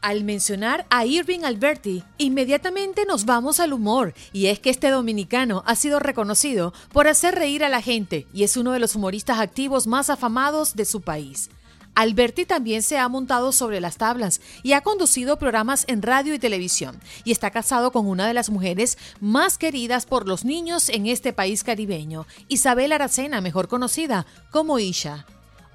Al mencionar a Irving Alberti, inmediatamente nos vamos al humor, y es que este dominicano ha sido reconocido por hacer reír a la gente y es uno de los humoristas activos más afamados de su país. Alberti también se ha montado sobre las tablas y ha conducido programas en radio y televisión, y está casado con una de las mujeres más queridas por los niños en este país caribeño, Isabel Aracena, mejor conocida como Isha.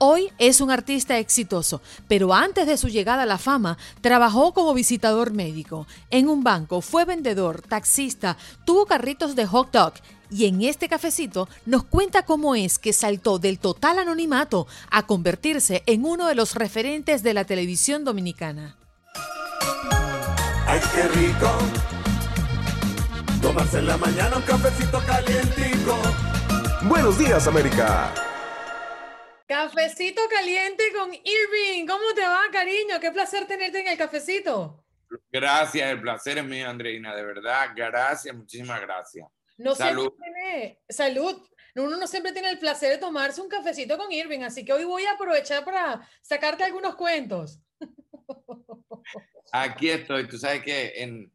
Hoy es un artista exitoso, pero antes de su llegada a la fama, trabajó como visitador médico. En un banco fue vendedor, taxista, tuvo carritos de hot dog y en este cafecito nos cuenta cómo es que saltó del total anonimato a convertirse en uno de los referentes de la televisión dominicana. ¡Ay, qué rico! Tomarse en la mañana un cafecito calientico. Buenos días, América. Cafecito caliente con Irving. ¿Cómo te va, cariño? Qué placer tenerte en el cafecito. Gracias, el placer es mío, Andreina, de verdad. Gracias, muchísimas gracias. No salud. Tiene, salud. Uno no siempre tiene el placer de tomarse un cafecito con Irving, así que hoy voy a aprovechar para sacarte algunos cuentos. Aquí estoy. Tú sabes que en,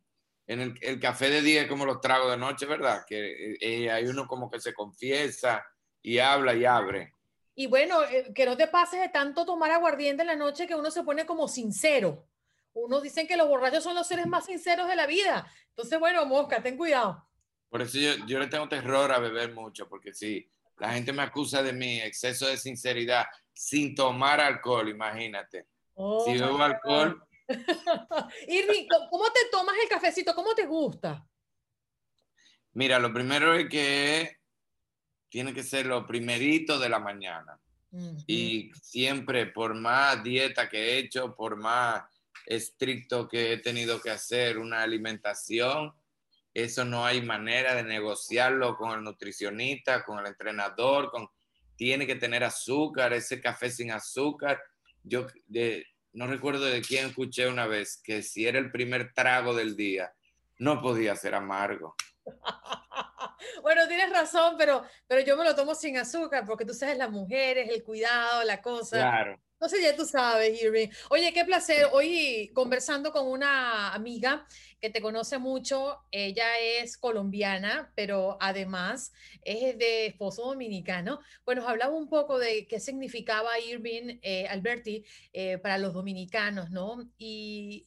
en el, café de día es como los tragos de noche, ¿verdad? Que eh, eh, hay uno como que se confiesa y habla y abre. Y bueno, eh, que no te pases de tanto tomar aguardiente en la noche que uno se pone como sincero. Uno dicen que los borrachos son los seres más sinceros de la vida. Entonces, bueno, mosca, ten cuidado. Por eso yo, yo le tengo terror a beber mucho, porque si la gente me acusa de mi exceso de sinceridad sin tomar alcohol, imagínate. Oh, si bebo alcohol. Irving, ¿cómo te tomas el cafecito? ¿Cómo te gusta? Mira, lo primero es que tiene que ser lo primerito de la mañana. Y siempre, por más dieta que he hecho, por más estricto que he tenido que hacer una alimentación, eso no hay manera de negociarlo con el nutricionista, con el entrenador, con tiene que tener azúcar, ese café sin azúcar. Yo de, no recuerdo de quién escuché una vez que si era el primer trago del día, no podía ser amargo. bueno, tienes razón, pero, pero yo me lo tomo sin azúcar porque tú sabes las mujeres, el cuidado, la cosa. Claro. Sé, ya tú sabes, Irving. Oye, qué placer. Hoy conversando con una amiga que te conoce mucho. Ella es colombiana, pero además es de esposo dominicano. Bueno, nos hablaba un poco de qué significaba Irving eh, Alberti eh, para los dominicanos, ¿no? Y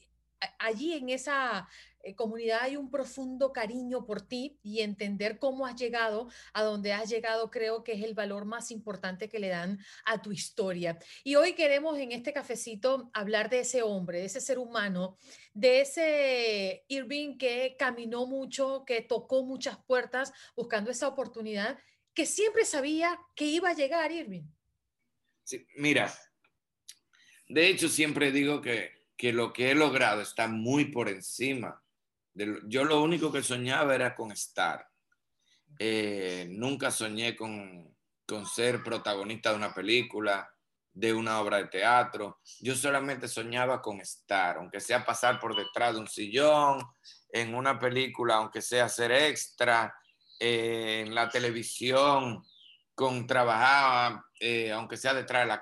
allí en esa eh, comunidad hay un profundo cariño por ti y entender cómo has llegado a donde has llegado creo que es el valor más importante que le dan a tu historia. Y hoy queremos en este cafecito hablar de ese hombre, de ese ser humano, de ese Irving que caminó mucho, que tocó muchas puertas buscando esa oportunidad, que siempre sabía que iba a llegar Irving. Sí, mira, de hecho siempre digo que, que lo que he logrado está muy por encima yo lo único que soñaba era con estar. Eh, nunca soñé con, con ser protagonista de una película, de una obra de teatro. Yo solamente soñaba con estar, aunque sea pasar por detrás de un sillón, en una película, aunque sea ser extra, eh, en la televisión, con trabajar, eh, aunque sea detrás de la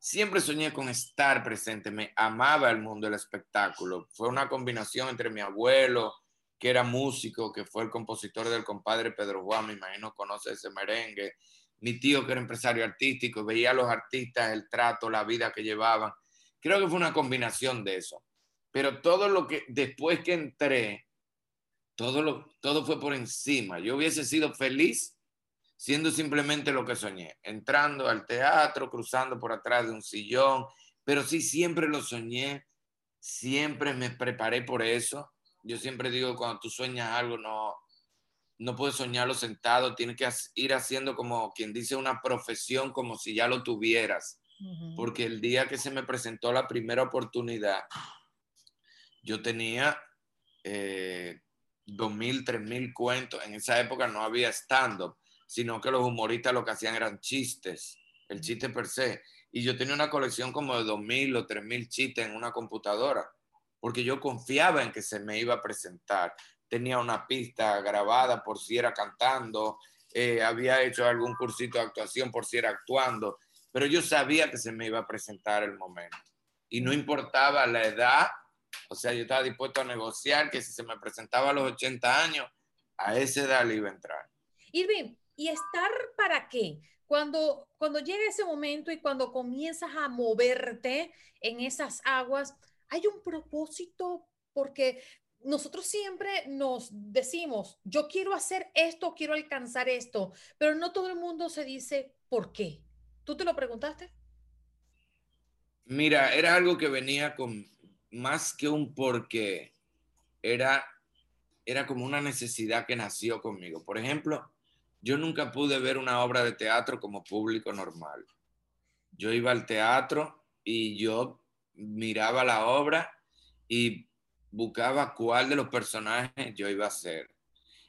siempre soñé con estar presente, me amaba el mundo del espectáculo. Fue una combinación entre mi abuelo, que era músico, que fue el compositor del compadre Pedro Juan, me imagino conoce ese merengue, mi tío que era empresario artístico, veía a los artistas, el trato, la vida que llevaban. Creo que fue una combinación de eso. Pero todo lo que, después que entré, todo, lo, todo fue por encima. Yo hubiese sido feliz siendo simplemente lo que soñé, entrando al teatro, cruzando por atrás de un sillón, pero sí siempre lo soñé, siempre me preparé por eso. Yo siempre digo, cuando tú sueñas algo, no, no puedes soñarlo sentado, tienes que ir haciendo como quien dice una profesión, como si ya lo tuvieras. porque el día que se me presentó la primera oportunidad, yo tenía eh, 2.000, 3.000 cuentos. En esa época no había stand-up, sino que los humoristas lo que hacían eran chistes, el chiste per se. Y yo tenía una colección como de 2.000 o 3.000 chistes en una computadora, porque yo confiaba en que se me iba a presentar. Tenía una pista grabada por si era cantando, eh, había hecho algún cursito de actuación por si era actuando, pero yo sabía que se me iba a presentar el momento. Y no importaba la edad, o sea, yo estaba dispuesto a negociar que si se me presentaba a los 80 años, a esa edad le iba a entrar. Irving, ¿y estar para qué? Cuando, cuando llega ese momento y cuando comienzas a moverte en esas aguas, ¿hay un propósito? Porque nosotros siempre nos decimos, yo quiero hacer esto, quiero alcanzar esto, pero no todo el mundo se dice por qué. ¿Tú te lo preguntaste? Mira, era algo que venía con más que un porqué, era, era como una necesidad que nació conmigo. Por ejemplo, yo nunca pude ver una obra de teatro como público normal. Yo iba al teatro y yo miraba la obra y buscaba cuál de los personajes yo iba a ser.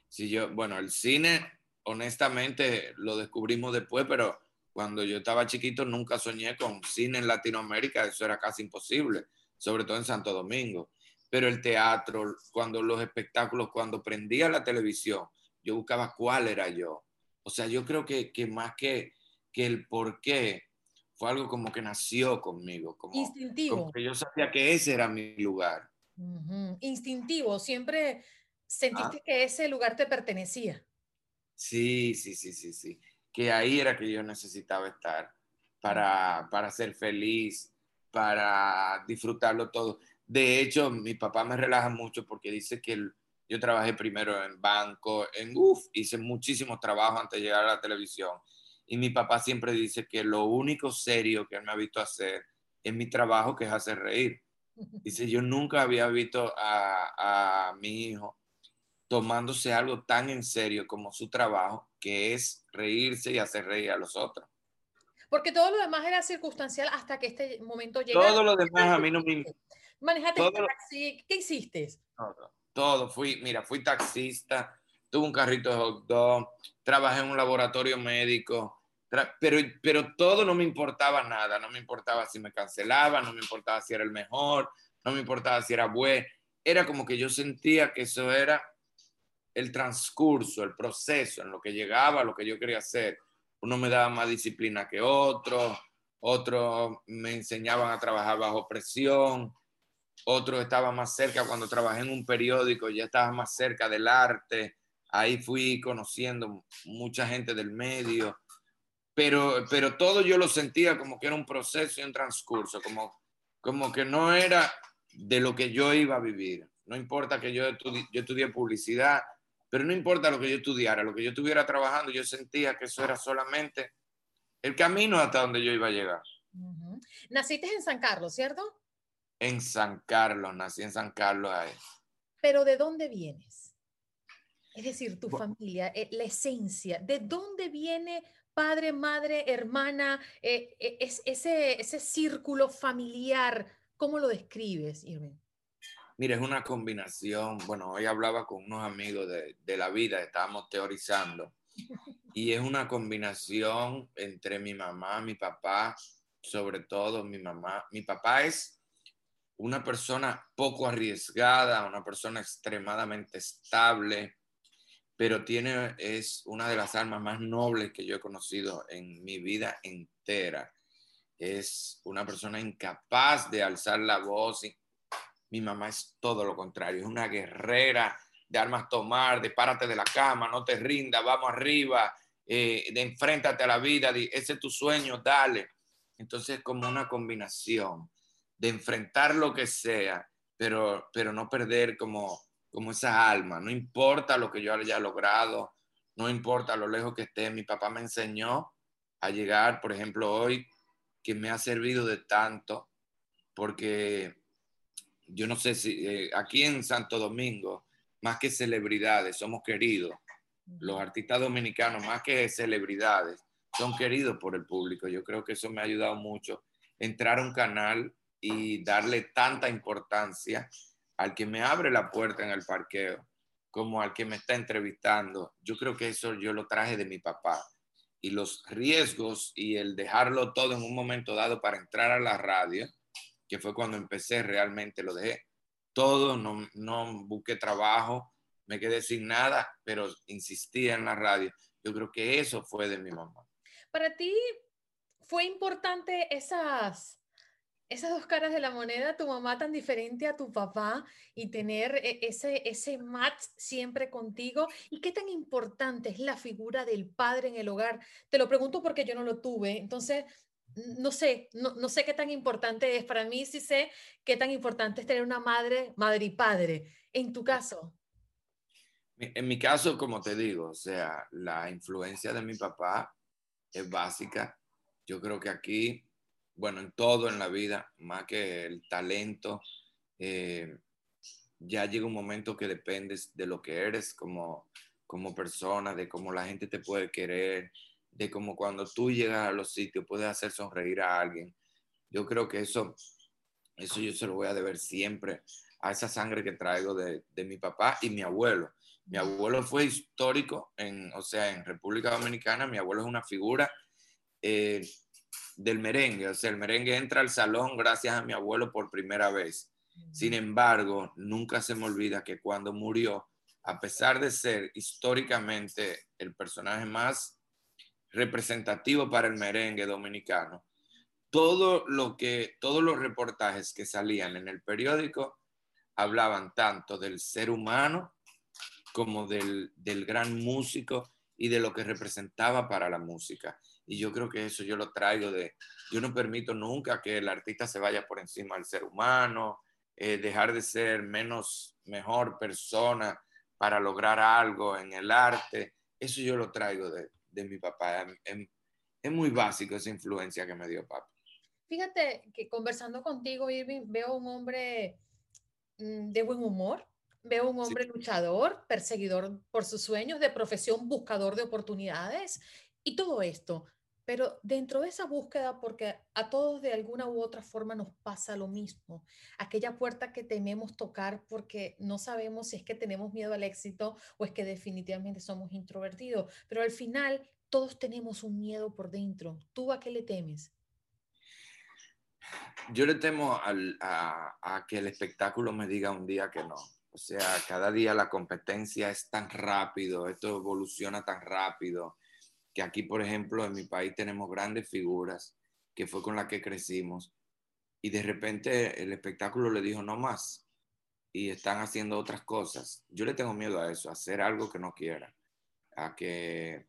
Si yo, bueno, el cine, honestamente, lo descubrimos después, pero cuando yo estaba chiquito nunca soñé con cine en Latinoamérica, eso era casi imposible, sobre todo en Santo Domingo. Pero el teatro, cuando los espectáculos, cuando prendía la televisión, yo buscaba cuál era yo. O sea, yo creo que, que más que, que el por qué, fue algo como que nació conmigo, como, Instintivo. como que yo sabía que ese era mi lugar. Ujú, Instintivo, siempre sentiste Ah. que ese lugar te pertenecía. Sí, sí, sí, sí, sí. Que ahí era que yo necesitaba estar para, para ser feliz, para disfrutarlo todo. De hecho, mi papá me relaja mucho porque dice que el- yo trabajé primero en banco, en UF, hice muchísimos trabajos antes de llegar a la televisión. Y mi papá siempre dice que lo único serio que él me ha visto hacer es mi trabajo, que es hacer reír. Dice, yo nunca había visto a, a mi hijo tomándose algo tan en serio como su trabajo, que es reírse y hacer reír a los otros. Porque todo lo demás era circunstancial hasta que este momento llegara. Todo lo demás a mí no me... Manejaste todo taxi, ¿qué hiciste? Todo, todo. Fui, mira, fui taxista, tuve un carrito de hot dog, trabajé en un laboratorio médico, pero, pero todo no me importaba nada, no me importaba si me cancelaban, no me importaba si era el mejor, no me importaba si era bueno, era como que yo sentía que eso era el transcurso, el proceso, en lo que llegaba, lo que yo quería hacer. Uno me daba más disciplina que otro, otros me enseñaban a trabajar bajo presión, otro estaba más cerca cuando trabajé en un periódico, ya estaba más cerca del arte, ahí fui conociendo mucha gente del medio, pero, pero todo yo lo sentía como que era un proceso y un transcurso, como, como que no era de lo que yo iba a vivir. No importa que yo, estudi- yo estudié publicidad, pero no importa lo que yo estudiara, lo que yo estuviera trabajando, yo sentía que eso era solamente el camino hasta donde yo iba a llegar. Ujú. Naciste en San Carlos, ¿cierto? En San Carlos, nací en San Carlos ahí. Pero ¿de dónde vienes? Es decir, tu familia, eh, la esencia, ¿de dónde viene padre, madre, hermana, eh, eh, es, ese, ese círculo familiar? ¿Cómo lo describes, Irving? Mira, es una combinación. Bueno, hoy hablaba con unos amigos de, de la vida, estábamos teorizando. Y es una combinación entre mi mamá, mi papá, sobre todo mi mamá. Mi papá es una persona poco arriesgada, una persona extremadamente estable, pero tiene, es una de las almas más nobles que yo he conocido en mi vida entera. Es una persona incapaz de alzar la voz. Mi mamá es todo lo contrario, es una guerrera de armas tomar, de párate de la cama, no te rindas, vamos arriba, eh, de enfréntate a la vida, di, ese es tu sueño, dale. Entonces, como una combinación de enfrentar lo que sea, pero, pero no perder como, como esa alma. No importa lo que yo haya logrado, no importa lo lejos que esté. Mi papá me enseñó a llegar, por ejemplo, hoy, que me ha servido de tanto, porque yo no sé si eh, aquí en Santo Domingo, más que celebridades, somos queridos. Los artistas dominicanos, más que celebridades, son queridos por el público. Yo creo que eso me ha ayudado mucho. Entrar a un canal y darle tanta importancia al que me abre la puerta en el parqueo como al que me está entrevistando. Yo creo que eso yo lo traje de mi papá. Y los riesgos y el dejarlo todo en un momento dado para entrar a la radio, que fue cuando empecé realmente, lo dejé todo, no, no busqué trabajo, me quedé sin nada, pero insistí en la radio. Yo creo que eso fue de mi mamá. Para ti fue importante esas esas dos caras de la moneda, tu mamá tan diferente a tu papá y tener e, ese, ese match siempre contigo. ¿Y qué tan importante es la figura del padre en el hogar? Te lo pregunto porque yo no lo tuve, entonces no sé, no, no sé qué tan importante es. Para mí sí sé qué tan importante es tener una madre, madre y padre. En tu caso. En mi caso, como te digo, o sea, la influencia de mi papá es básica. Yo creo que aquí bueno, en todo en la vida, más que el talento, eh, ya llega un momento que dependes de lo que eres como, como persona, de cómo la gente te puede querer, de cómo cuando tú llegas a los sitios puedes hacer sonreír a alguien. Yo creo que eso, eso yo se lo voy a deber siempre a esa sangre que traigo de, de mi papá y mi abuelo. Mi abuelo fue histórico, en, o sea, en República Dominicana, mi abuelo es una figura. Eh, del merengue. O sea, el merengue entra al salón gracias a mi abuelo por primera vez. Sin embargo, nunca se me olvida que cuando murió, a pesar de ser históricamente el personaje más representativo para el merengue dominicano, todo lo que, todos los reportajes que salían en el periódico hablaban tanto del ser humano como del, del gran músico y de lo que representaba para la música. Y yo creo que eso yo lo traigo de, yo no permito nunca que el artista se vaya por encima del ser humano, eh, dejar de ser menos, mejor persona para lograr algo en el arte. Eso yo lo traigo de, de mi papá. Es, muy básico esa influencia que me dio papá. Fíjate que conversando contigo, Irving, veo un hombre mm, de buen humor, veo un hombre luchador, perseguidor por sus sueños, de profesión buscador de oportunidades y todo esto. Pero dentro de esa búsqueda, porque a todos de alguna u otra forma nos pasa lo mismo, aquella puerta que tememos tocar porque no sabemos si es que tenemos miedo al éxito o es que definitivamente somos introvertidos, pero al final todos tenemos un miedo por dentro. ¿Tú a qué le temes? Yo le temo a, a que el espectáculo me diga un día que no. O sea, cada día la competencia es tan rápido, esto evoluciona tan rápido que aquí, por ejemplo, en mi país tenemos grandes figuras, que fue con la que crecimos, y de repente el espectáculo le dijo no más, y están haciendo otras cosas. Yo le tengo miedo a eso, hacer algo que no quiera, a que,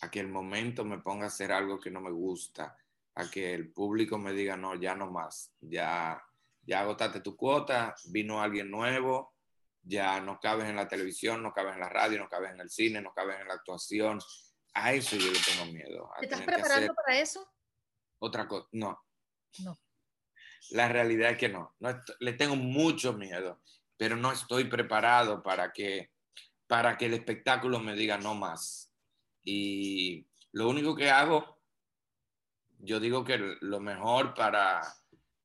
a que el momento me ponga a hacer algo que no me gusta, a que el público me diga no, ya no más, ya, ya agotaste tu cuota, vino alguien nuevo, ya no cabes en la televisión, no cabes en la radio, no cabes en el cine, no cabes en la actuación, a eso yo le tengo miedo. ¿Te estás preparando para eso? Otra cosa, no. No. La realidad es que no. no le tengo mucho miedo, pero no estoy preparado para que, para que el espectáculo me diga no más. Y lo único que hago, yo digo que lo mejor para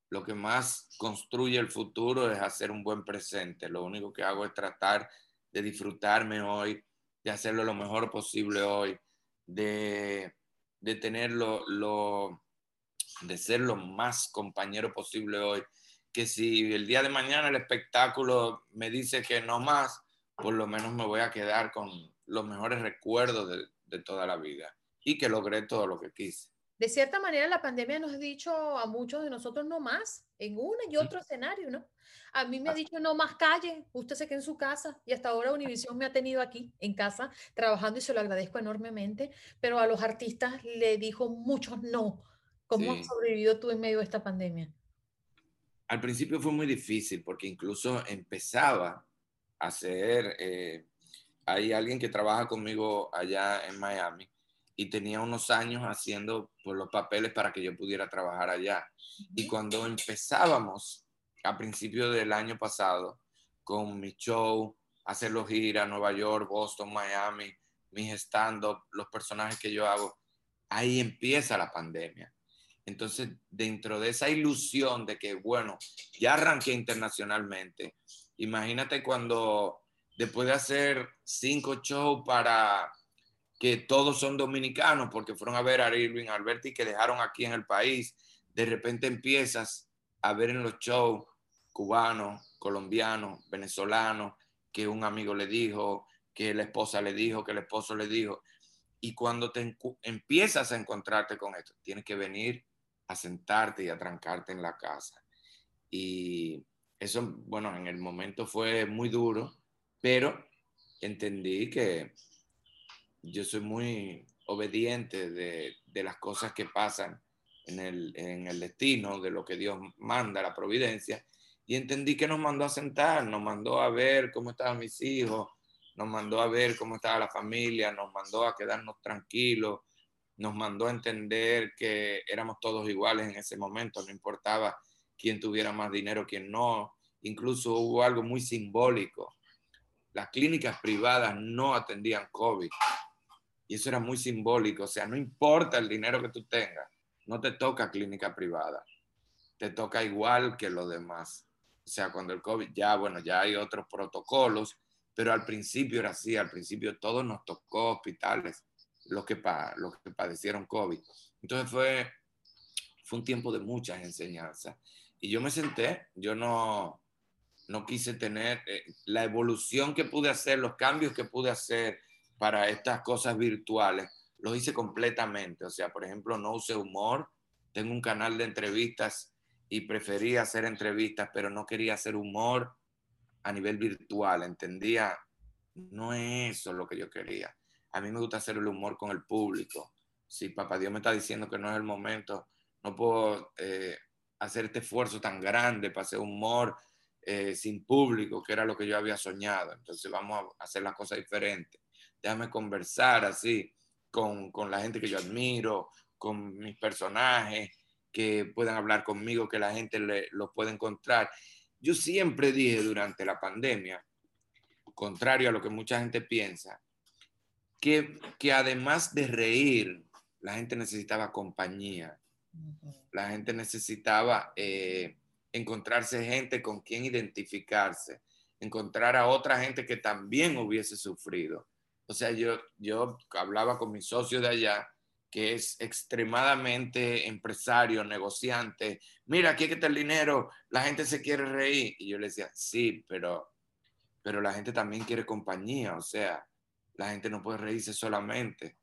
lo que más construye el futuro es hacer un buen presente. Lo único que hago es tratar de disfrutarme hoy, de hacerlo lo mejor posible hoy, de, de tener lo, de ser lo más compañero posible hoy, que si el día de mañana el espectáculo me dice que no más, por lo menos me voy a quedar con los mejores recuerdos de, de toda la vida. Y que logré todo lo que quise de cierta manera la pandemia nos ha dicho a muchos de nosotros no más en uno y otro escenario, ¿no? A mí me ha dicho no más calle, usted se queda en su casa y hasta ahora Univision me ha tenido aquí en casa trabajando y se lo agradezco enormemente, pero a los artistas le dijo muchos no. ¿Cómo has sobrevivido tú en medio de esta pandemia? Al principio fue muy difícil porque incluso empezaba a ser, eh, hay alguien que trabaja conmigo allá en Miami y tenía unos años haciendo pues, los papeles para que yo pudiera trabajar allá. Y cuando empezábamos a principios del año pasado con mi show, hacerlo gira, Nueva York, Boston, Miami, mis stand-up, los personajes que yo hago, ahí empieza la pandemia. Entonces, dentro de esa ilusión de que, bueno, ya arranqué internacionalmente, imagínate cuando después de hacer cinco shows para que todos son dominicanos, porque fueron a ver a Irving Alberti que dejaron aquí en el país, de repente empiezas a ver en los shows cubanos, colombianos, venezolanos, que un amigo le dijo, que la esposa le dijo, que el esposo le dijo. Y cuando te empiezas a encontrarte con esto, tienes que venir a sentarte y a trancarte en la casa. Y eso, bueno, en el momento fue muy duro, pero entendí que yo soy muy obediente de, de las cosas que pasan en el, en el, destino, de lo que Dios manda, la providencia, y entendí que nos mandó a sentar, nos mandó a ver cómo estaban mis hijos, nos mandó a ver cómo estaba la familia, nos mandó a quedarnos tranquilos, nos mandó a entender que éramos todos iguales en ese momento, no importaba quién tuviera más dinero, quién no. Incluso hubo algo muy simbólico. Las clínicas privadas no atendían COVID. Y eso era muy simbólico. O sea, no importa el dinero que tú tengas, no te toca clínica privada. Te toca igual que los demás. O sea, cuando el COVID, ya, bueno, ya hay otros protocolos, pero al principio era así. Al principio todos nos tocó hospitales los que, los que padecieron COVID. Entonces fue, fue un tiempo de muchas enseñanzas. Y yo me senté, yo no, no quise tener eh, la evolución que pude hacer, los cambios que pude hacer para estas cosas virtuales, los hice completamente. O sea, por ejemplo, no usé humor, tengo un canal de entrevistas y prefería hacer entrevistas, pero no quería hacer humor a nivel virtual, entendía, no es eso lo que yo quería a mí me gusta hacer el humor con el público. Si papá Dios me está diciendo que no es el momento, no puedo eh, hacer este esfuerzo tan grande para hacer humor eh, sin público, que era lo que yo había soñado. Entonces vamos a hacer las cosas diferentes. Déjame conversar así con, con la gente que yo admiro, con mis personajes, que puedan hablar conmigo, que la gente los pueda encontrar. Yo siempre dije durante la pandemia, contrario a lo que mucha gente piensa, que, que además de reír, la gente necesitaba compañía. La gente necesitaba eh, encontrarse gente con quien identificarse, encontrar a otra gente que también hubiese sufrido. O sea, yo, yo hablaba con mi socio de allá, que es extremadamente empresario, negociante. Mira, aquí está el dinero, la gente se quiere reír. Y yo le decía, sí, pero, pero la gente también quiere compañía. O sea, la gente no puede reírse solamente.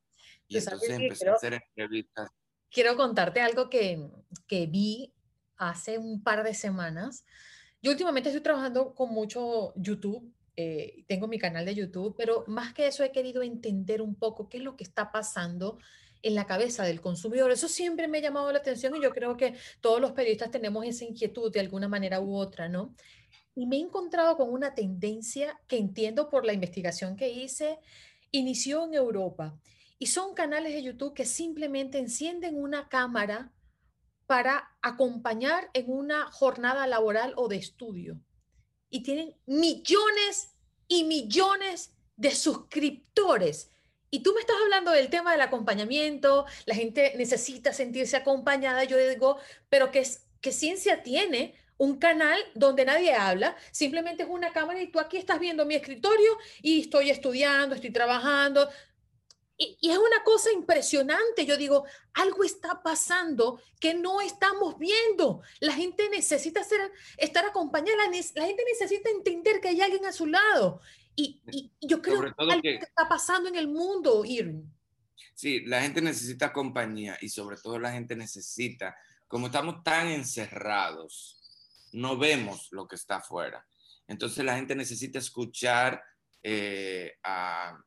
Y entonces empecé a hacer entrevistas. Quiero contarte algo que, que vi hace un par de semanas. Yo últimamente estoy trabajando con mucho YouTube, eh, tengo mi canal de YouTube, pero más que eso he querido entender un poco qué es lo que está pasando en la cabeza del consumidor. Eso siempre me ha llamado la atención y yo creo que todos los periodistas tenemos esa inquietud de alguna manera u otra, ¿no? Y me he encontrado con una tendencia que entiendo por la investigación que hice, inició en Europa. Y son canales de YouTube que simplemente encienden una cámara para acompañar en una jornada laboral o de estudio. Y tienen millones y millones de suscriptores. Y tú me estás hablando del tema del acompañamiento, la gente necesita sentirse acompañada. Yo digo, pero ¿qué, qué ciencia tiene un canal donde nadie habla, simplemente es una cámara y tú aquí estás viendo mi escritorio y estoy estudiando, estoy trabajando. Y, es una cosa impresionante. Yo digo, algo está pasando que no estamos viendo. La gente necesita ser, estar acompañada, la, gente necesita entender que hay alguien a su lado. Y, yo creo que algo está pasando en el mundo, Irving. Sí, la gente necesita compañía y sobre todo la gente necesita, como estamos tan encerrados, no vemos lo que está afuera. Entonces la gente necesita escuchar eh, a,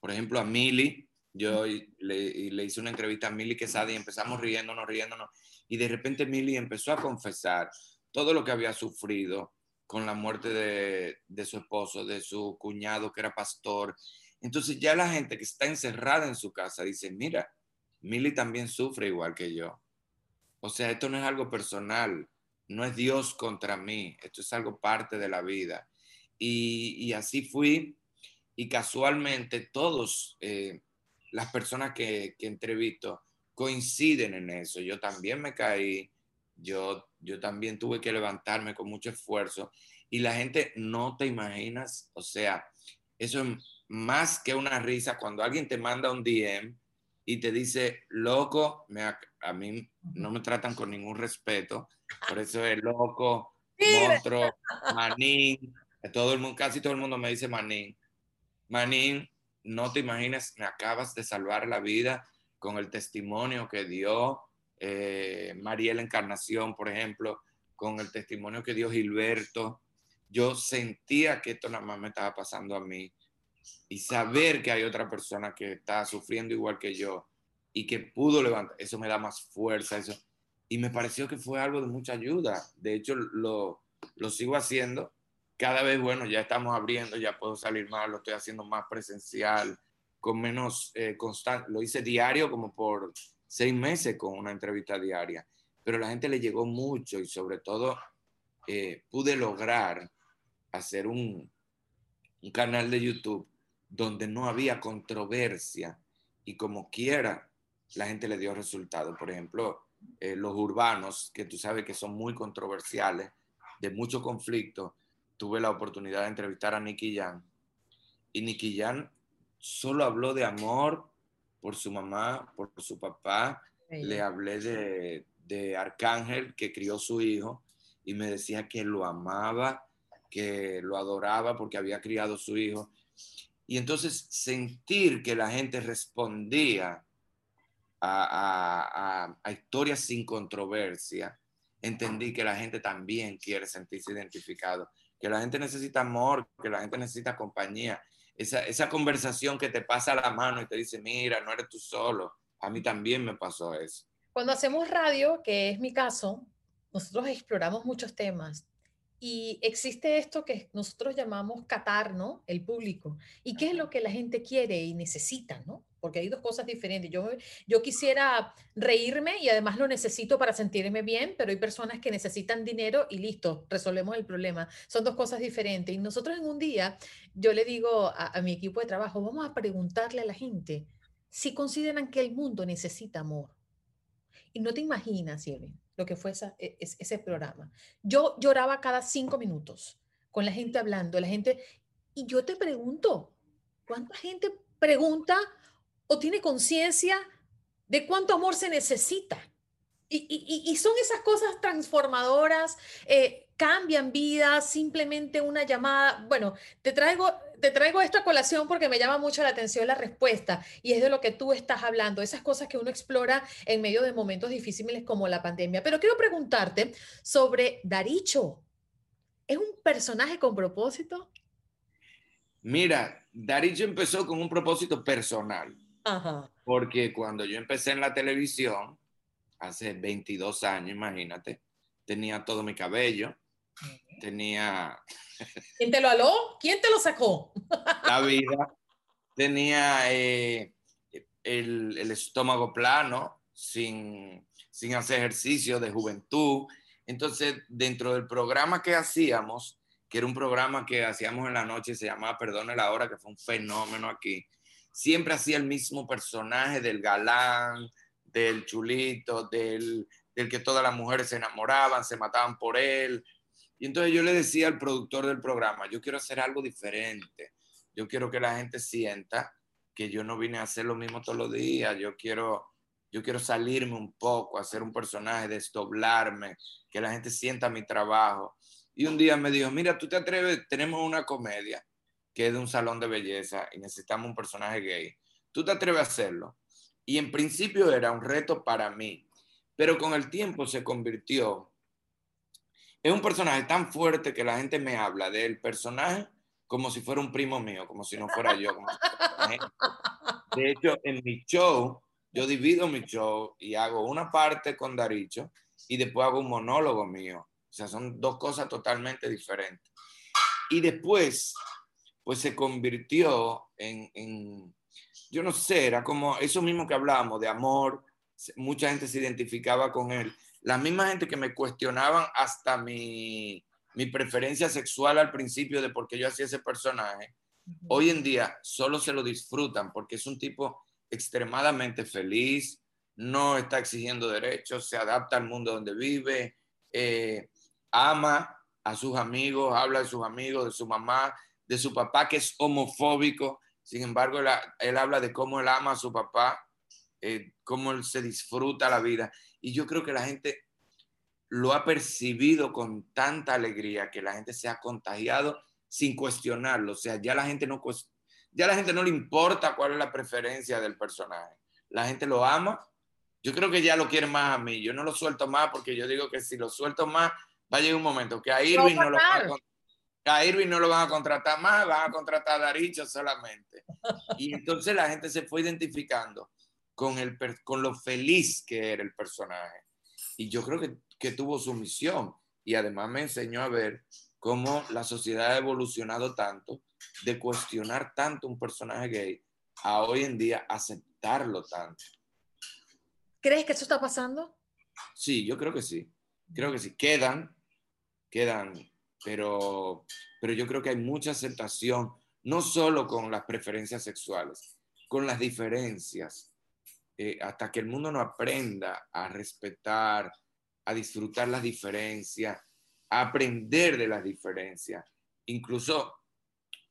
por ejemplo, a Mili. Yo le, hice una entrevista a Mili Quesada y empezamos riéndonos, riéndonos. Y de repente Mili empezó a confesar todo lo que había sufrido con la muerte de, de su esposo, de su cuñado que era pastor. Entonces ya la gente que está encerrada en su casa dice, mira, Mili también sufre igual que yo. O sea, esto no es algo personal no es Dios contra mí, esto es algo parte de la vida. Y, así fui y casualmente todos, eh, las personas que, que entrevisto, coinciden en eso. Yo también me caí, yo, yo también tuve que levantarme con mucho esfuerzo y la gente no te imaginas, o sea, eso es más que una risa cuando alguien te manda un DM y te dice, loco, me, a mí no me tratan con ningún respeto, por eso es loco, monstruo, manín, todo el mundo, casi todo el mundo me dice manín. Manín, no te imaginas, me acabas de salvar la vida con el testimonio que dio eh, Mariela Encarnación, por ejemplo, con el testimonio que dio Gilberto. Yo sentía que esto nada más me estaba pasando a mí y saber que hay otra persona que está sufriendo igual que yo y que pudo levantar, eso me da más fuerza, eso. Y me pareció que fue algo de mucha ayuda. De hecho, lo, lo sigo haciendo. Cada vez, bueno, ya estamos abriendo, ya puedo salir más, lo estoy haciendo más presencial, con menos eh, constante. Lo hice diario como por seis meses con una entrevista diaria. Pero la gente le llegó mucho y sobre todo eh, pude lograr hacer un, un canal de YouTube donde no había controversia y como quiera la gente le dio resultado. Por ejemplo, eh, los urbanos, que tú sabes que son muy controversiales, de mucho conflicto, tuve la oportunidad de entrevistar a Nicky Jan. Y Nicky Jan solo habló de amor por su mamá, por su papá. Le hablé de, de Arcángel, que crió su hijo, y me decía que lo amaba, que lo adoraba porque había criado su hijo. Y entonces sentir que la gente respondía a, historias sin controversia, entendí que la gente también quiere sentirse identificado, que la gente necesita amor, que la gente necesita compañía. Esa, esa conversación que te pasa a la mano y te dice, mira, no eres tú solo. A mí también me pasó eso. Cuando hacemos radio, que es mi caso, nosotros exploramos muchos temas y existe esto que nosotros llamamos catar, ¿no? El público. ¿Y qué es lo que la gente quiere y necesita, ¿no? Porque hay dos cosas diferentes. Yo, yo quisiera reírme y además lo necesito para sentirme bien, pero hay personas que necesitan dinero y listo, resolvemos el problema. Son dos cosas diferentes. Y nosotros en un día, yo le digo a, mi equipo de trabajo, vamos a preguntarle a la gente si consideran que el mundo necesita amor. Y no te imaginas, Sierra, lo que fue e, ese programa. Yo lloraba cada cinco minutos con la gente hablando, la gente, y yo te pregunto, ¿cuánta gente pregunta o tiene conciencia de cuánto amor se necesita? Y, son esas cosas transformadoras, eh, cambian vidas, simplemente una llamada. Bueno, te traigo, te traigo esta colación porque me llama mucho la atención la respuesta y es de lo que tú estás hablando, esas cosas que uno explora en medio de momentos difíciles como la pandemia. Pero quiero preguntarte sobre Daricho. ¿Es un personaje con propósito? Mira, Daricho empezó con un propósito personal. Porque cuando yo empecé en la televisión, hace 22 años, imagínate, tenía todo mi cabello, tenía... ¿Quién te lo aló? ¿Quién te lo sacó? La vida. Tenía eh, el, el, estómago plano, sin, sin hacer ejercicio de juventud. Entonces, dentro del programa que hacíamos, que era un programa que hacíamos en la noche, se llamaba Perdone la Hora, que fue un fenómeno aquí, siempre hacía el mismo personaje del galán, del chulito, del, del que todas las mujeres se enamoraban, se mataban por él. Y entonces yo le decía al productor del programa, yo quiero hacer algo diferente. Yo quiero que la gente sienta que yo no vine a hacer lo mismo todos los días. Yo quiero, yo quiero salirme un poco, hacer un personaje, desdoblarme, que la gente sienta mi trabajo. Y un día me dijo, mira, tú te atreves, tenemos una comedia que es de un salón de belleza y necesitamos un personaje gay. ¿Tú te atreves a hacerlo? Y en principio era un reto para mí, pero con el tiempo se convirtió. Es un personaje tan fuerte que la gente me habla del personaje como si fuera un primo mío, como si no fuera yo. de hecho, en mi show, yo divido mi show y hago una parte con Daricho y después hago un monólogo mío. O sea, son dos cosas totalmente diferentes. Y después, pues se convirtió en, en yo no sé, era como eso mismo que hablábamos de amor, mucha gente se identificaba con él. La misma gente que me cuestionaban hasta mi, mi preferencia sexual al principio de por qué yo hacía ese personaje, hoy en día solo se lo disfrutan porque es un tipo extremadamente feliz, no está exigiendo derechos, se adapta al mundo donde vive, eh, ama a sus amigos, habla de sus amigos, de su mamá, de su papá que es homofóbico. Sin embargo, él, habla de cómo él ama a su papá, eh, cómo él se disfruta la vida. Y yo creo que la gente lo ha percibido con tanta alegría que la gente se ha contagiado sin cuestionarlo. O sea, ya la gente no, ya la gente no le importa cuál es la preferencia del personaje. La gente lo ama. Yo creo que ya lo quiere más a mí. Yo no lo suelto más porque yo digo que si lo suelto más, va a llegar un momento que a Irving no, lo van a, a Irving no lo van a contratar más, van a contratar a Daricho solamente. Y entonces la gente se fue identificando con, el, con lo feliz que era el personaje. Y yo creo que, que tuvo su misión. Y además me enseñó a ver cómo la sociedad ha evolucionado tanto de cuestionar tanto un personaje gay a hoy en día aceptarlo tanto. ¿Crees que eso está pasando? Sí, yo creo que sí. Creo que sí. Quedan, quedan, pero, pero yo creo que hay mucha aceptación, no solo con las preferencias sexuales, con las diferencias, eh, hasta que el mundo no aprenda a respetar, a disfrutar las diferencias, a aprender de las diferencias. Incluso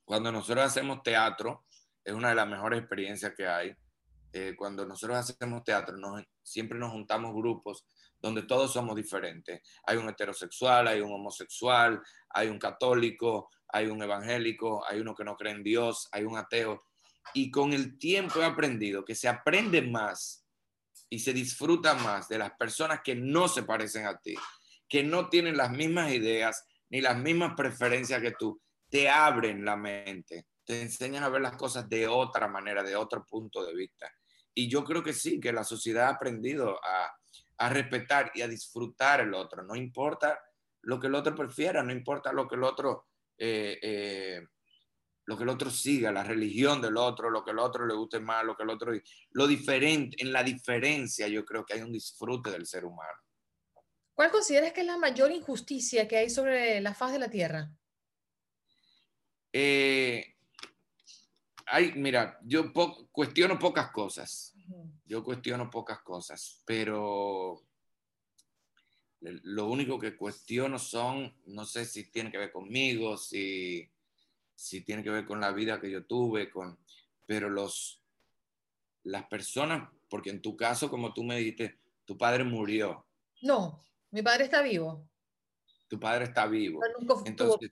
cuando nosotros hacemos teatro, es una de las mejores experiencias que hay. Eh, cuando nosotros hacemos teatro, siempre nos juntamos grupos donde todos somos diferentes. Hay un heterosexual, hay un homosexual, hay un católico, hay un evangélico, hay uno que no cree en Dios, hay un ateo. Y con el tiempo he aprendido que se aprende más y se disfruta más de las personas que no se parecen a ti, que no tienen las mismas ideas ni las mismas preferencias que tú, te abren la mente, te enseñan a ver las cosas de otra manera, de otro punto de vista. Y yo creo que sí, que la sociedad ha aprendido a, respetar y a disfrutar el otro. No importa lo que el otro prefiera, no importa lo que el otro, eh, eh, lo que el otro siga, la religión del otro, lo que el otro le guste más, lo que el otro... Lo diferente, en la diferencia yo creo que hay un disfrute del ser humano. ¿Cuál consideras que es la mayor injusticia que hay sobre la faz de la Tierra? Eh, hay, mira, yo cuestiono pocas cosas. Yo cuestiono pocas cosas, pero lo único que cuestiono son, no sé si tiene que ver conmigo, si, si tiene que ver con la vida que yo tuve, con, pero los, las personas, porque en tu caso, como tú me dijiste, tu padre murió. No, mi padre está vivo. Tu padre está vivo. Entonces,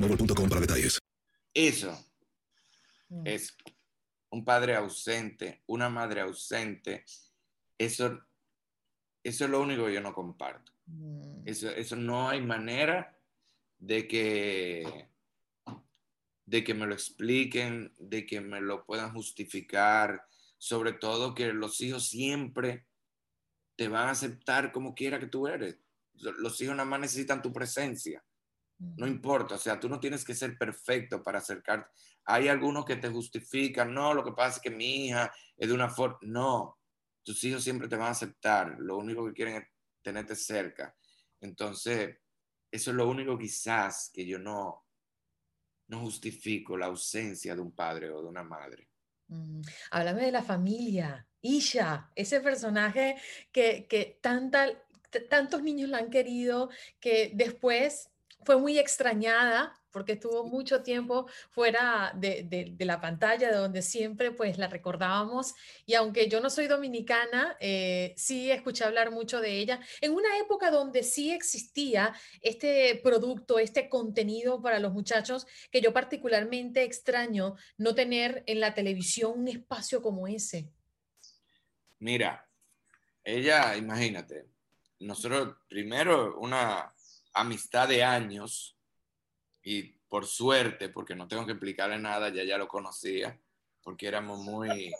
Mobile para detalles. Eso mm. es un padre ausente, una madre ausente. Eso, eso es lo único que yo no comparto. Mm. Eso, eso no hay manera de que, de que me lo expliquen, de que me lo puedan justificar, sobre todo que los hijos siempre te van a aceptar como quiera que tú eres. Los hijos nada más necesitan tu presencia. No importa, o sea, tú no tienes que ser perfecto para acercarte. Hay algunos que te justifican, no, lo que pasa es que mi hija es de una forma, no, tus hijos siempre te van a aceptar, lo único que quieren es tenerte cerca. Entonces, eso es lo único quizás que yo no, no justifico la ausencia de un padre o de una madre. Mm, háblame de la familia, Isha, ese personaje que, que tanta, tantos niños la han querido, que después fue muy extrañada porque estuvo mucho tiempo fuera de, la pantalla, de donde siempre pues la recordábamos. Y aunque yo no soy dominicana, eh, sí escuché hablar mucho de ella. En una época donde sí existía este producto, este contenido para los muchachos, que yo particularmente extraño no tener en la televisión un espacio como ese. Mira, ella, imagínate, nosotros primero una amistad de años y por suerte, porque no tengo que explicarle nada, ya ya lo conocía, porque éramos muy,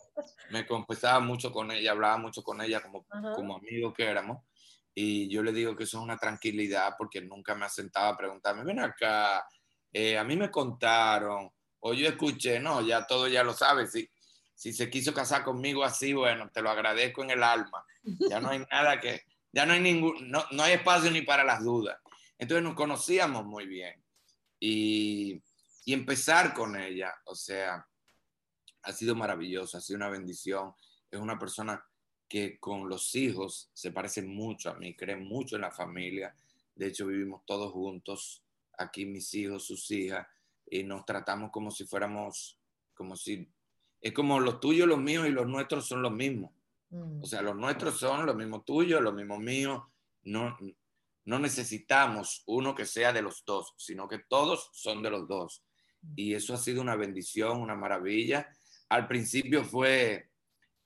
me confesaba mucho con ella, hablaba mucho con ella como, como amigos que éramos. Y yo le digo que eso es una tranquilidad porque nunca me ha sentado a preguntarme, ven acá, eh, a mí me contaron, o yo escuché, no, ya todo ya lo sabes, si, si se quiso casar conmigo así, bueno, te lo agradezco en el alma, ya no hay nada que, ya no hay ningún, no, no hay espacio ni para las dudas. Entonces nos conocíamos muy bien y, y empezar con ella, o sea, ha sido maravilloso, ha sido una bendición, es una persona que con los hijos se parece mucho a mí, cree mucho en la familia. De hecho, vivimos todos juntos, aquí mis hijos, sus hijas, y nos tratamos como si fuéramos, como si, es como los tuyos, los míos y los nuestros son los mismos. Mm. O sea, los nuestros son los mismos tuyos, los mismos míos. No, no necesitamos uno que sea de los dos, sino que todos son de los dos. Y eso ha sido una bendición, una maravilla. Al principio fue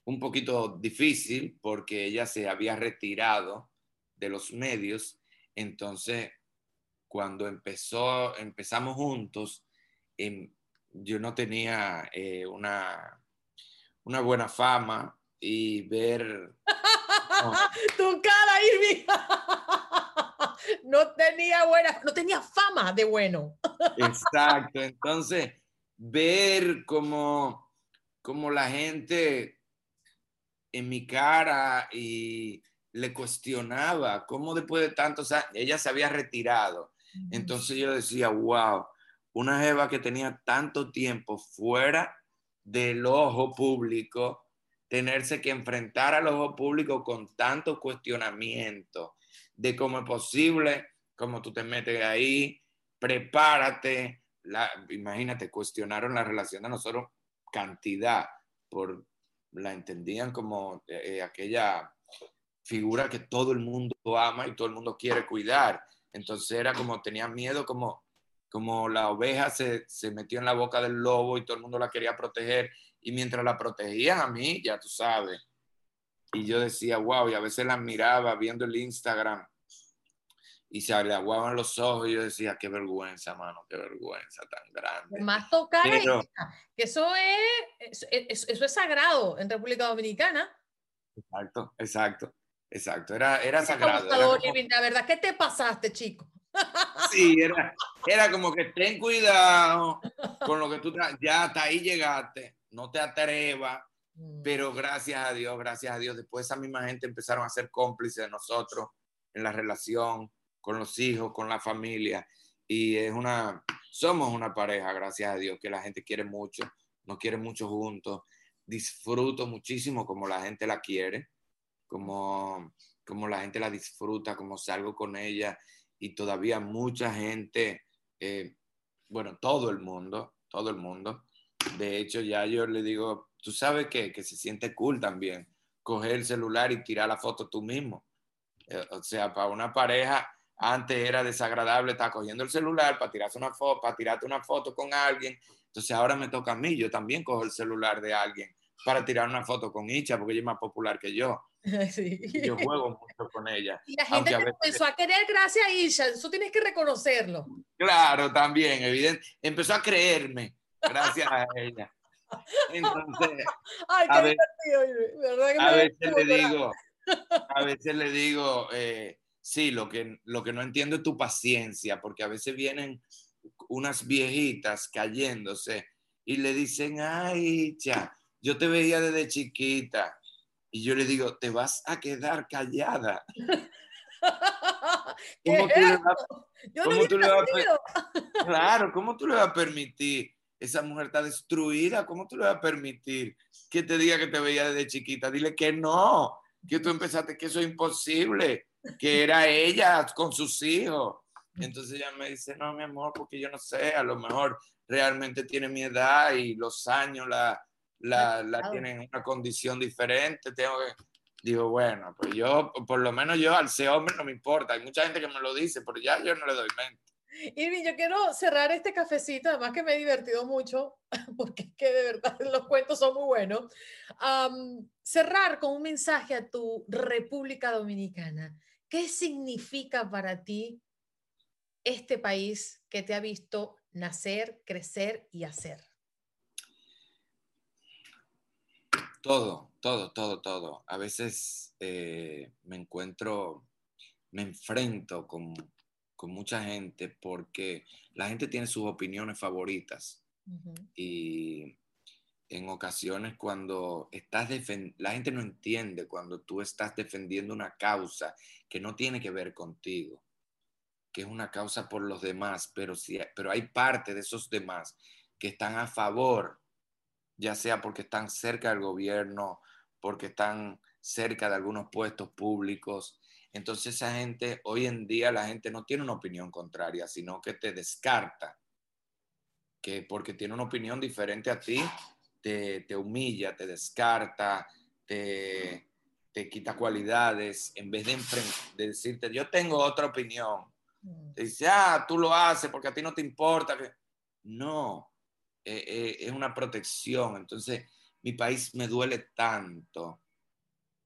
un poquito difícil porque ella se había retirado de los medios. Entonces, cuando empezó, empezamos juntos, em, yo no tenía eh, una, una buena fama y ver... tu cara, Irving. No tenía buena, no tenía fama de bueno. Exacto. Entonces, ver cómo, cómo la gente en mi cara y le cuestionaba cómo después de tanto, o sea, ella se había retirado. Entonces yo decía, wow, una Eva que tenía tanto tiempo fuera del ojo público, tenerse que enfrentar al ojo público con tanto cuestionamiento de cómo es posible, cómo tú te metes ahí, prepárate. La, imagínate, cuestionaron la relación de nosotros cantidad por la entendían como eh, aquella figura que todo el mundo ama y todo el mundo quiere cuidar. Entonces era como, tenía miedo como, como la oveja se, se metió en la boca del lobo y todo el mundo la quería proteger. Y mientras la protegían a mí, ya tú sabes. Y yo decía, wow, y a veces la miraba viendo el Instagram y se le aguaban los ojos y yo decía, qué vergüenza, mano, qué vergüenza tan grande. Más tocar que eso es, eso, es sagrado en República Dominicana. Exacto, exacto, exacto, era, era sagrado. La verdad, ¿qué te pasaste, chico? Sí, era, era como que ten cuidado con lo que tú ya hasta ahí llegaste, no te atrevas. Pero gracias a Dios, gracias a Dios, después esa misma gente empezaron a ser cómplices de nosotros en la relación, con los hijos, con la familia. Y es una, somos una pareja, gracias a Dios, que la gente quiere mucho, nos quiere mucho juntos. Disfruto muchísimo como la gente la quiere, como, como la gente la disfruta, como salgo con ella. Y todavía mucha gente, eh, bueno, todo el mundo, todo el mundo. De hecho, ya yo le digo, tú sabes que, que se siente cool también, coger el celular y tirar la foto tú mismo. Eh, o sea, para una pareja, antes era desagradable estar cogiendo el celular para tirarse una foto, para tirarte una foto con alguien. Entonces ahora me toca a mí, yo también cojo el celular de alguien para tirar una foto con Icha, porque ella es más popular que yo. Yo juego mucho con ella. Y la gente empezó a querer gracias a Isha, eso tienes que reconocerlo. Claro, también, evidente. Empezó a creerme gracias a ella. Entonces, Ay, qué a, divertido, a veces le digo, a veces le digo, eh, sí, lo que, lo que no entiendo es tu paciencia, porque a veces vienen unas viejitas cayéndose y le dicen, ay, ya, yo te veía desde chiquita. Y yo le digo, te vas a quedar callada. ¿Cómo tú, le vas, a, claro, ¿cómo tú le vas a permitir? Esa mujer está destruida, ¿cómo tú le vas a permitir que te diga que te veía desde chiquita? Dile que no, que tú empezaste, que eso es imposible que era ella con sus hijos. Entonces ella me dice, no, mi amor, porque yo no sé, a lo mejor realmente tiene mi edad y los años la, la, la tienen en una condición diferente. Tengo que... Digo, bueno, pues yo, por lo menos yo al ser hombre no me importa. Hay mucha gente que me lo dice, pero ya yo no le doy mente. Irving, yo quiero cerrar este cafecito, además que me he divertido mucho, porque es que de verdad los cuentos son muy buenos. cerrar con un mensaje a tu República Dominicana. ¿Qué significa para ti este país que te ha visto nacer, crecer y hacer? Todo, todo, todo, todo. A veces eh, me encuentro, me enfrento con, con, mucha gente porque la gente tiene sus opiniones favoritas. Y en ocasiones cuando estás defendiendo, la gente no entiende cuando tú estás defendiendo una causa que no tiene que ver contigo, que es una causa por los demás, pero, si, pero hay parte de esos demás que están a favor, ya sea porque están cerca del gobierno, porque están cerca de algunos puestos públicos. Entonces esa gente, hoy en día la gente no tiene una opinión contraria, sino que te descarta, que porque tiene una opinión diferente a ti, te, humilla, te descarta, te, te, quita cualidades, en vez de, de, decirte, yo tengo otra opinión. Mm. Te dice, ah, tú lo haces porque a ti no te importa. No, eh, eh, es una protección. Entonces, mi país me duele tanto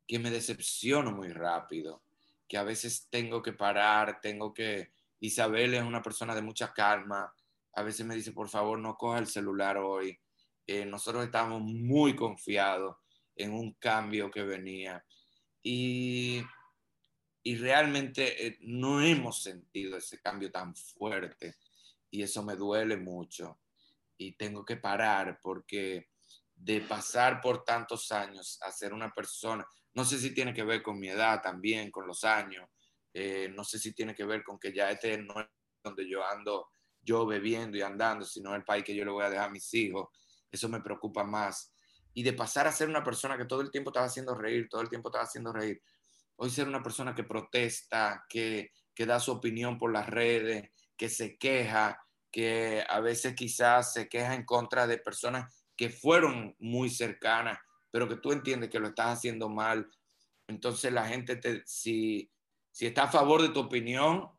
que me decepciono muy rápido, que a veces tengo que parar, tengo que... Isabel es una persona de mucha calma. A veces me dice, por favor, no coja el celular hoy eh, nosotros estábamos muy confiados en un cambio que venía y, y realmente eh, no hemos sentido ese cambio tan fuerte y eso me duele mucho y tengo que parar porque de pasar por tantos años a ser una persona, no sé si tiene que ver con mi edad también, con los años, eh, no sé si tiene que ver con que ya este no es donde yo ando, yo bebiendo y andando, sino el país que yo le voy a dejar a mis hijos eso me preocupa más. Y de pasar a ser una persona que todo el tiempo estaba haciendo reír, todo el tiempo estaba haciendo reír, hoy ser una persona que protesta, que, que da su opinión por las redes, que se queja, que a veces quizás se queja en contra de personas que fueron muy cercanas, pero que tú entiendes que lo estás haciendo mal. Entonces la gente, te, si, si está a favor de tu opinión,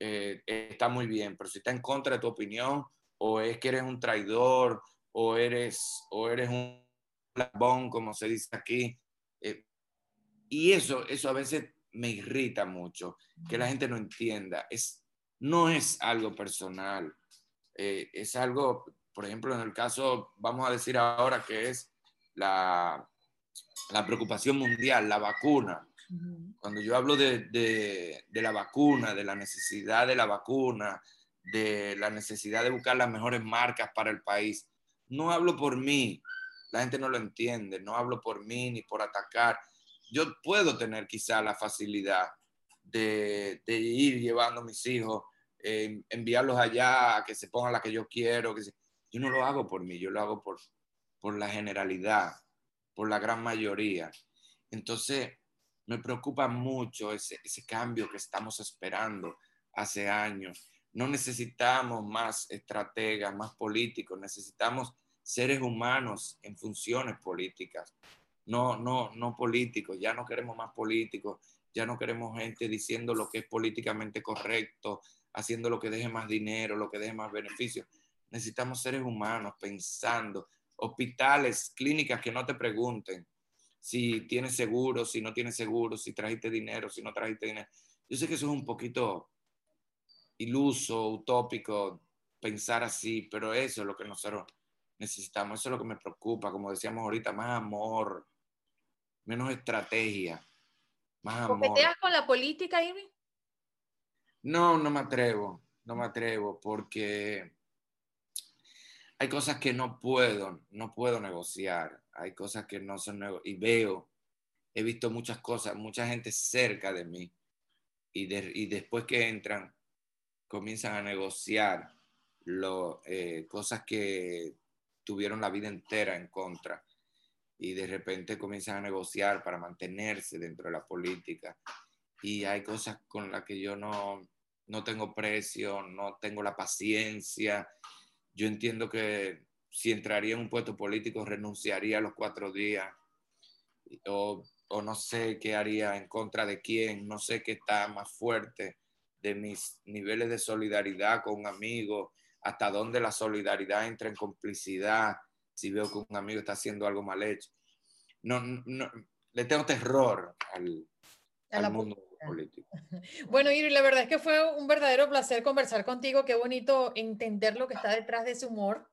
eh, está muy bien, pero si está en contra de tu opinión o es que eres un traidor o eres, o eres un labón, como se dice aquí. Eh, y eso, eso a veces me irrita mucho, que la gente no entienda. Es, no es algo personal, eh, es algo, por ejemplo, en el caso, vamos a decir ahora que es la, la preocupación mundial, la vacuna. Cuando yo hablo de, de, de, la vacuna, de la necesidad de la vacuna, de la necesidad de buscar las mejores marcas para el país, no hablo por mí, la gente no lo entiende, no hablo por mí ni por atacar. Yo puedo tener quizá la facilidad de, ir llevando a mis hijos, enviarlos allá que se pongan la que yo quiero. Que Yo no lo hago por mí, yo lo hago por, por la generalidad, por la gran mayoría. Entonces, me preocupa mucho ese, cambio que estamos esperando hace años no necesitamos más estrategas, más políticos, necesitamos seres humanos en funciones políticas, no, no, no políticos, ya no queremos más políticos, ya no queremos gente diciendo lo que es políticamente correcto, haciendo lo que deje más dinero, lo que deje más beneficios. Necesitamos seres humanos pensando, hospitales, clínicas que no te pregunten si tienes seguro, si no tienes seguro, si trajiste dinero, si no trajiste dinero. Yo sé que eso es un poquito iluso, utópico pensar así, pero eso es lo que nosotros necesitamos, eso es lo que me preocupa, como decíamos ahorita, más amor, menos estrategia, más amor. ¿Coqueteas con la política, Irving? No, no me atrevo, no me atrevo, porque hay cosas que no puedo, no puedo negociar, hay cosas que no son y veo, he visto muchas cosas, mucha gente cerca de mí, y, después que entran, comienzan a negociar lo, eh, cosas que tuvieron la vida entera en contra y de repente comienzan a negociar para mantenerse dentro de la política. Y hay cosas con las que yo no, no tengo precio, no tengo la paciencia. Yo entiendo que si entraría en un puesto político renunciaría a los cuatro días o, o no sé qué haría en contra de quién, no sé qué está más fuerte de mis niveles de solidaridad con un amigo, hasta dónde la solidaridad entra en complicidad, si veo que un amigo está haciendo algo mal hecho. No, no le tengo terror al, al mundo político. Bueno, Iri, la verdad es que fue un verdadero placer conversar contigo. Qué bonito entender lo que está detrás de ese humor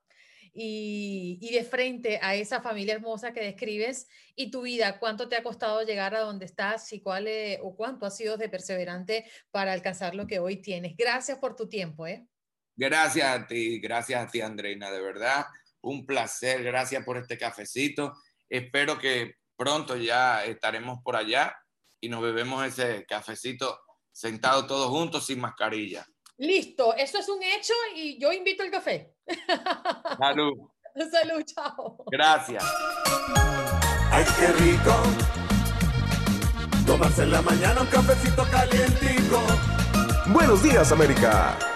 y, y, de frente a esa familia hermosa que describes y tu vida, cuánto te ha costado llegar a donde estás y cuál o cuánto has sido de perseverante para alcanzar lo que hoy tienes. Gracias por tu tiempo. ¿eh? Gracias a ti, gracias a ti, Andreina, de verdad, un placer, gracias por este cafecito. Espero que pronto ya estaremos por allá y nos bebemos ese cafecito sentado todos juntos sin mascarilla. Listo, eso es un hecho y yo invito el café. Salud. Salud, chao. Gracias. Ay, qué rico. Tomarse en la mañana un cafecito calientico. Buenos días, América.